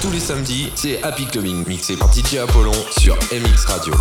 Tous les samedis, c'est Happy Clubbing, mixé par DJ Apollon sur MX Radio.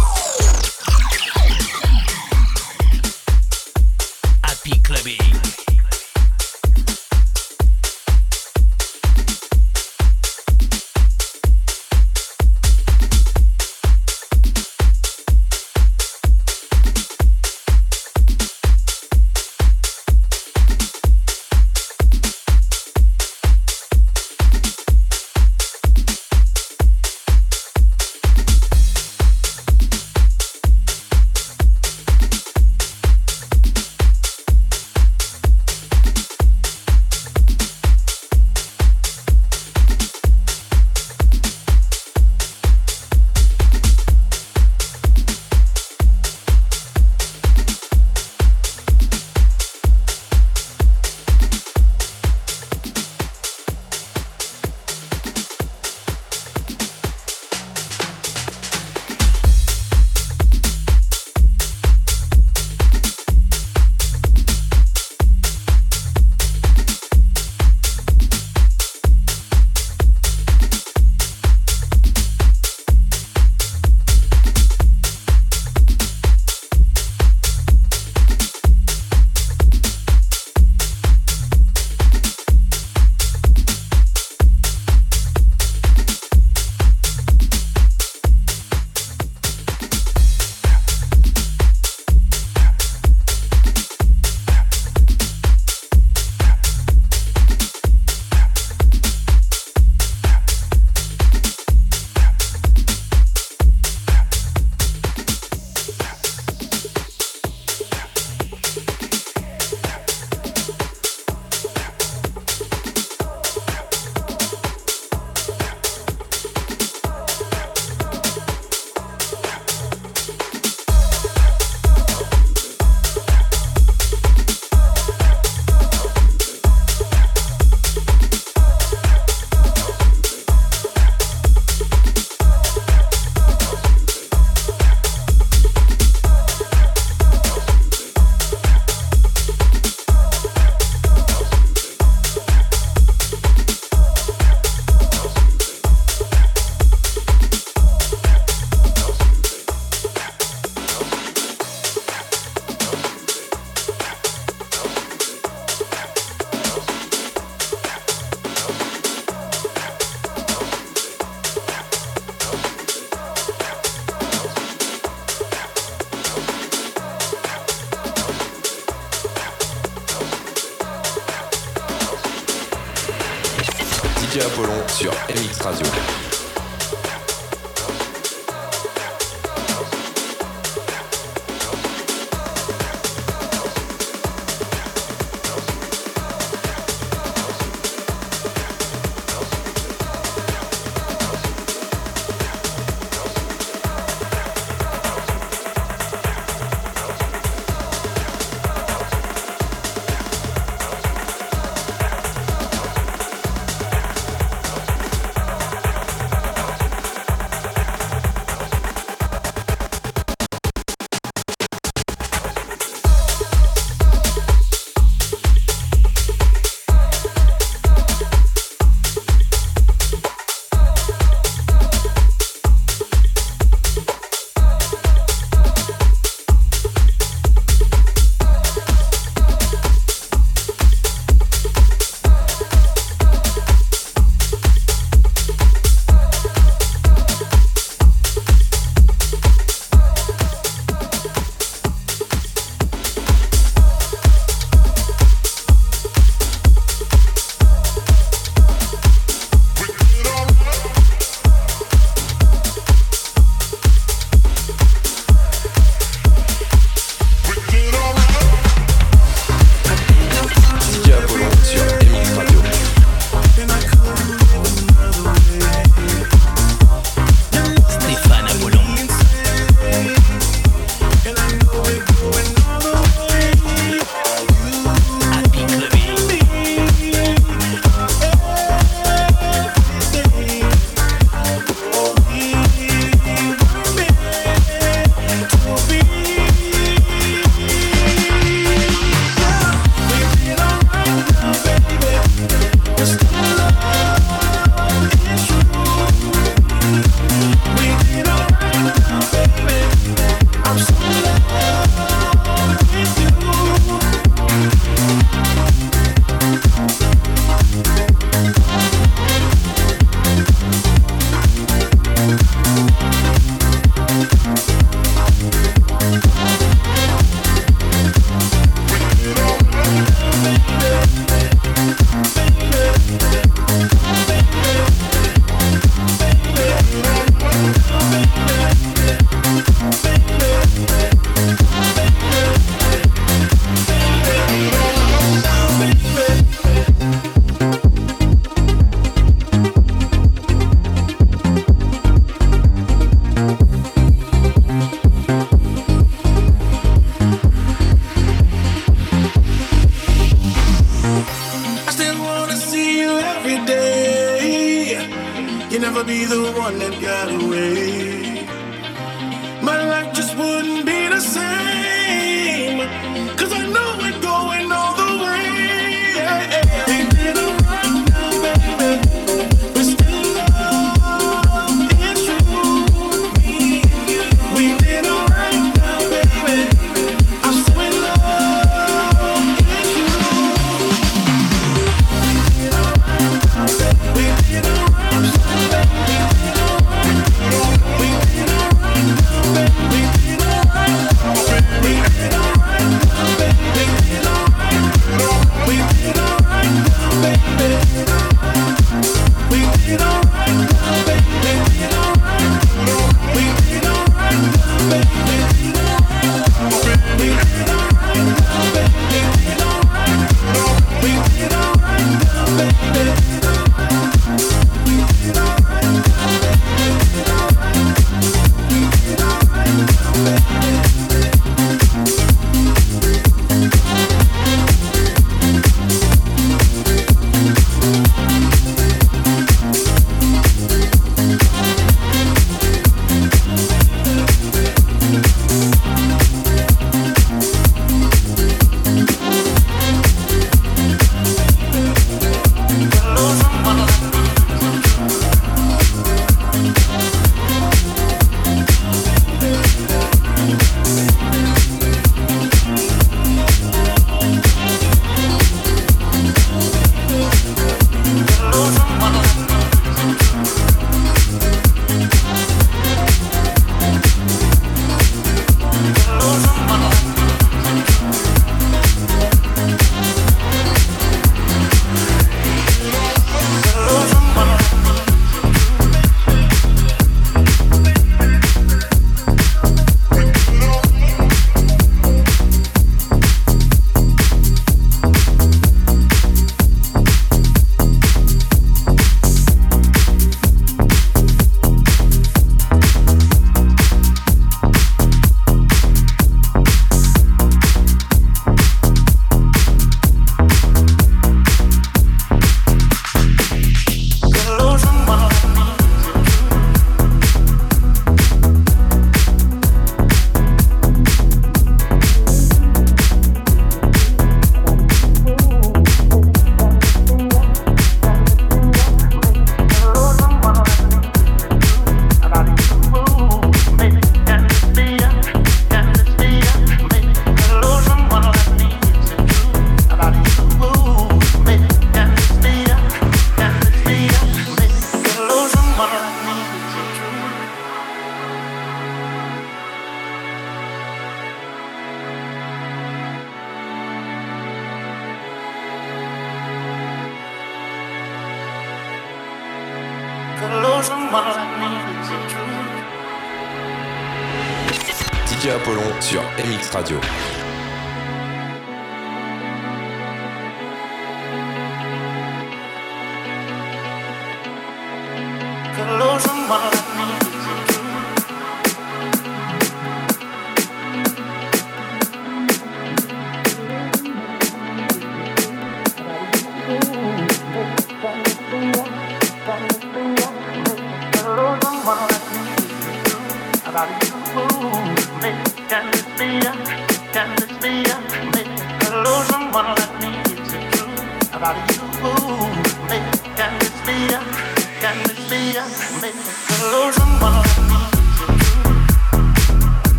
MX Radio.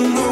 Gotta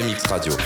MX Radio.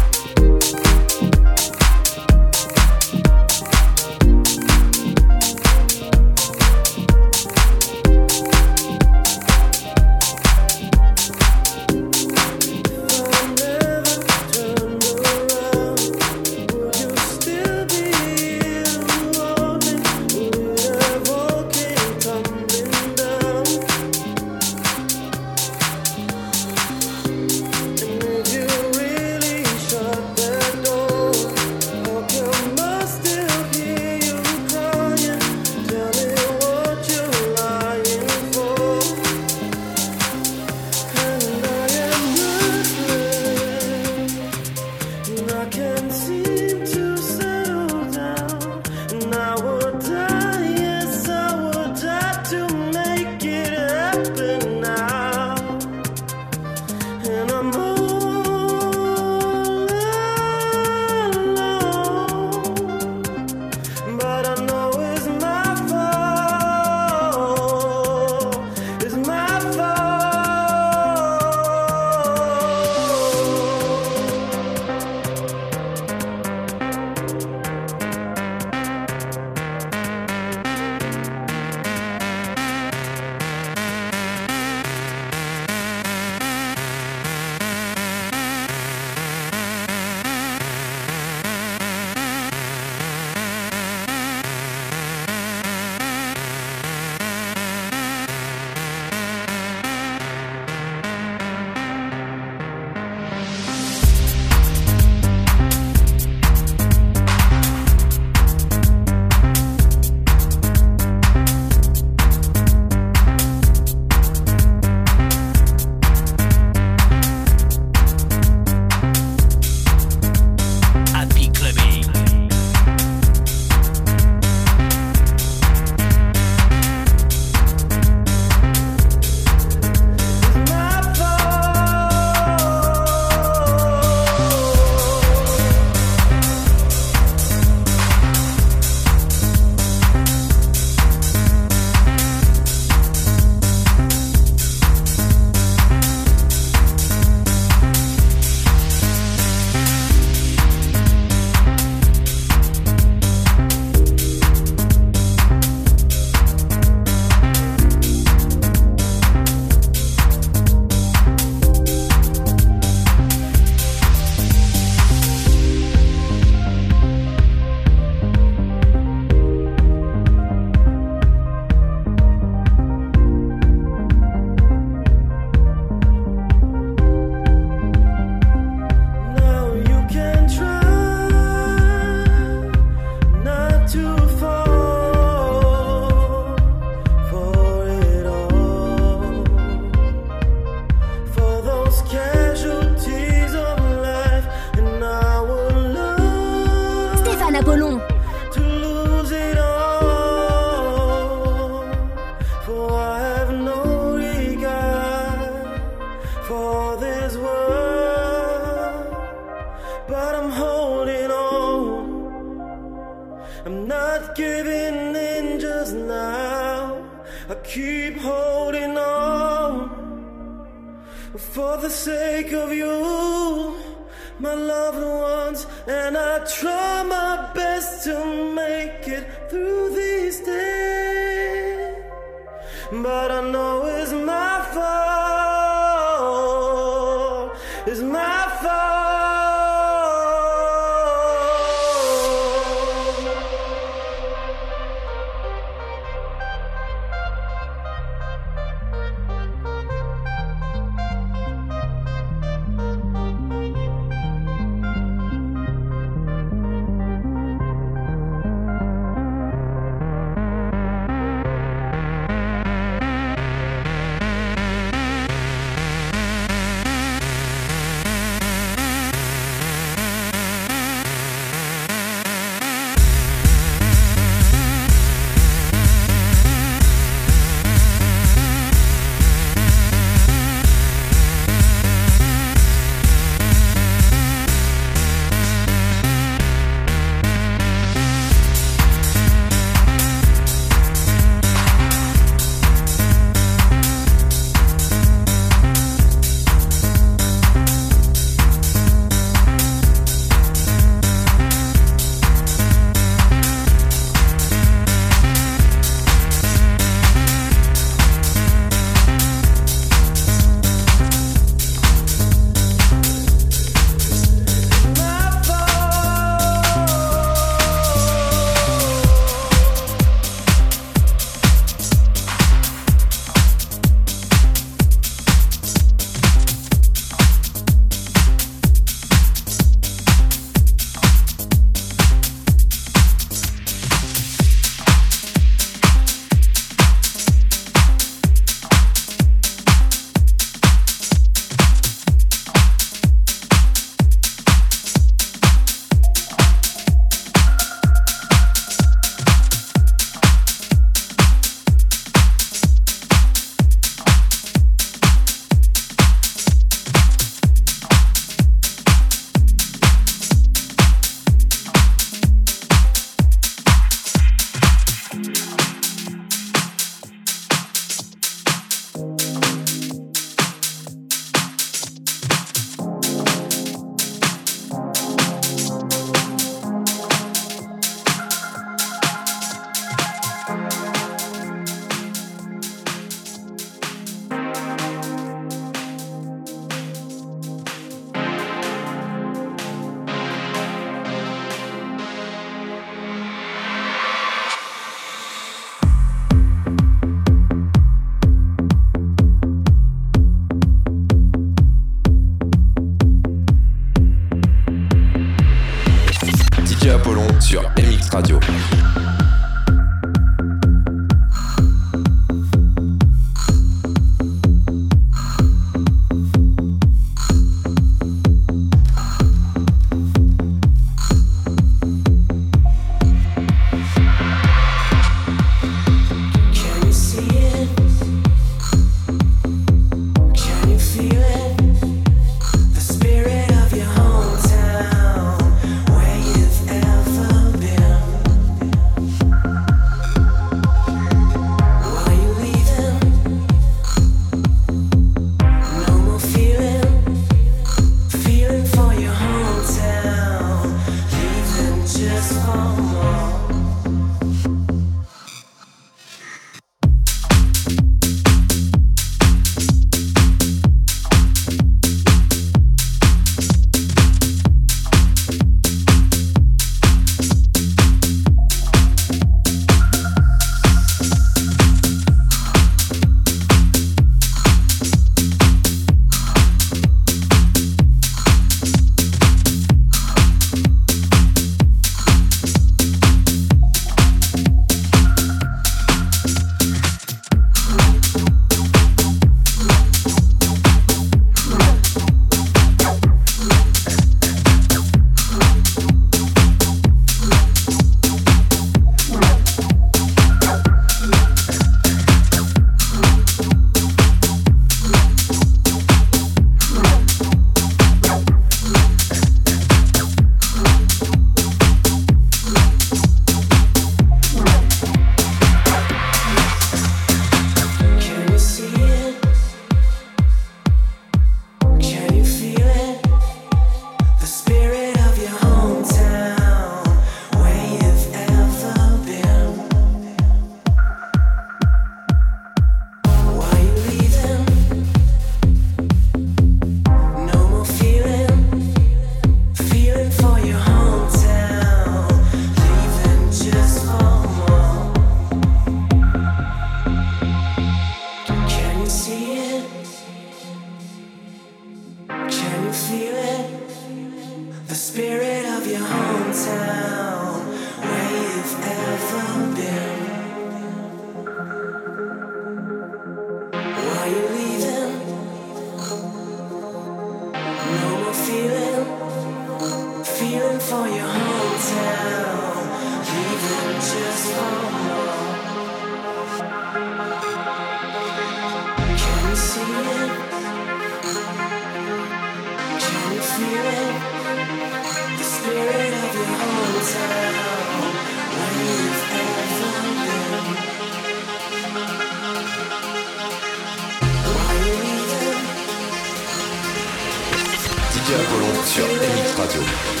Radio.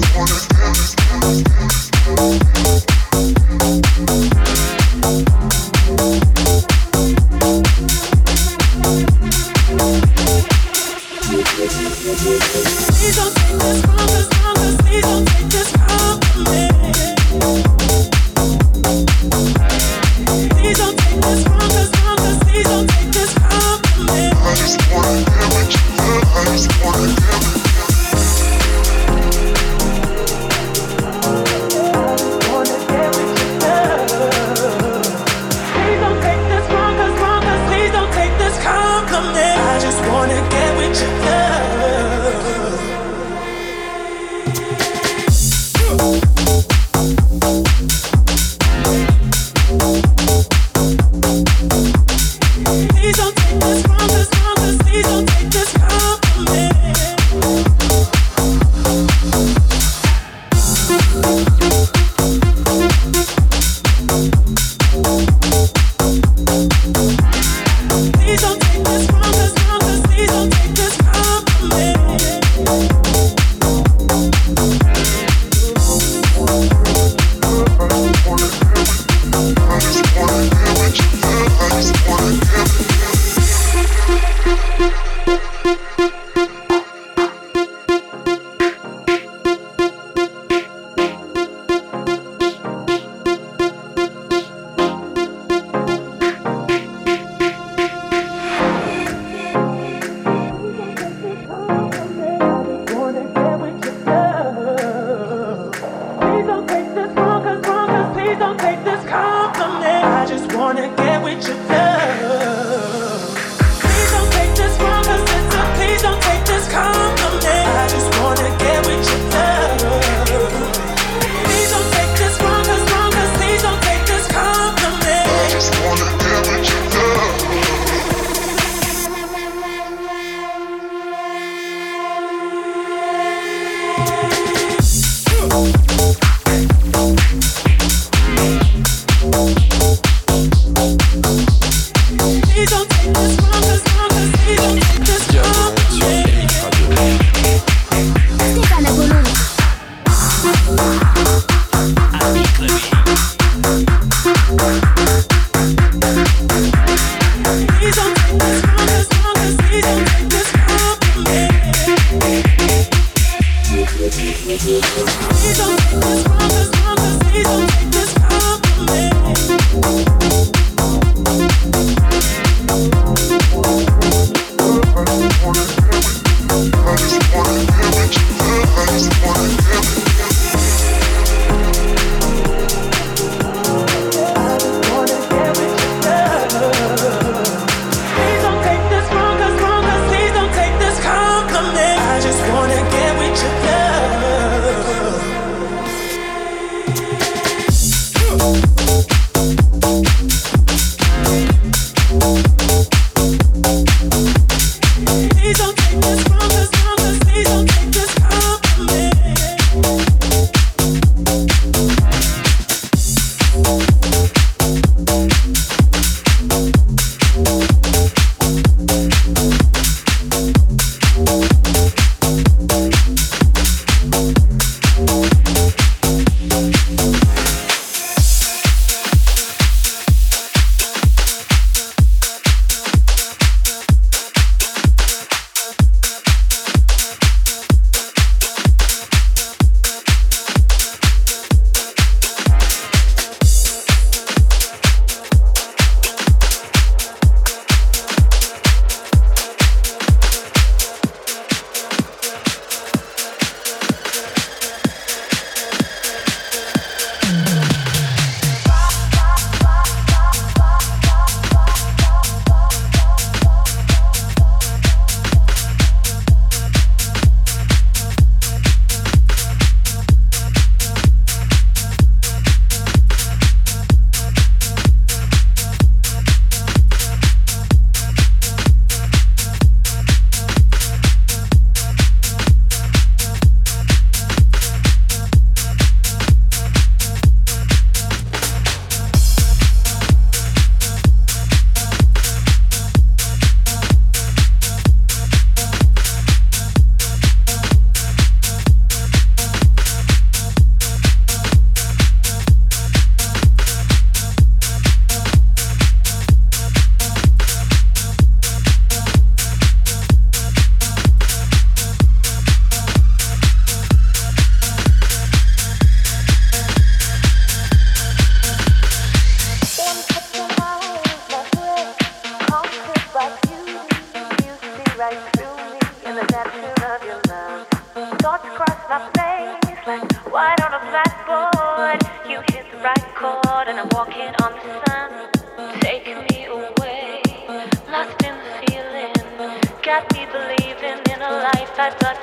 Just wanna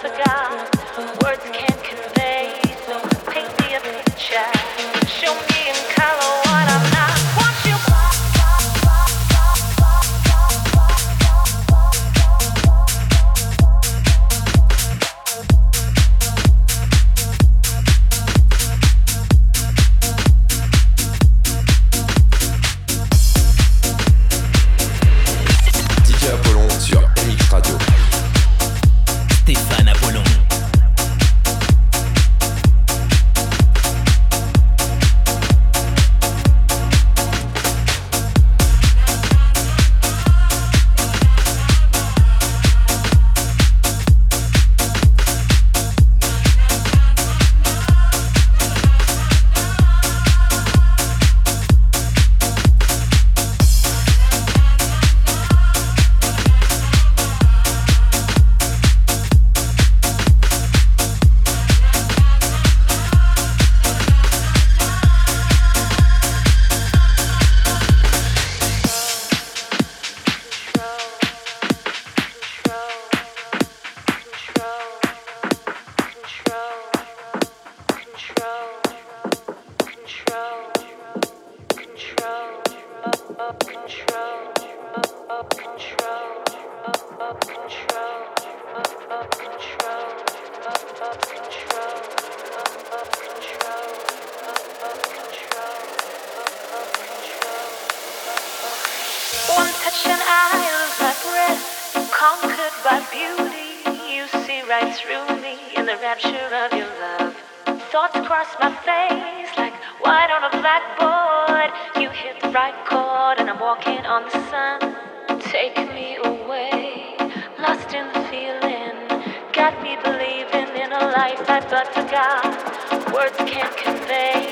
forgot. right through me in the rapture of your love. Thoughts cross my face like white on a blackboard. You hit the right chord and I'm walking on the sun. Take me away, lost in the feeling. Got me believing in a life I but forgot. Words can't convey.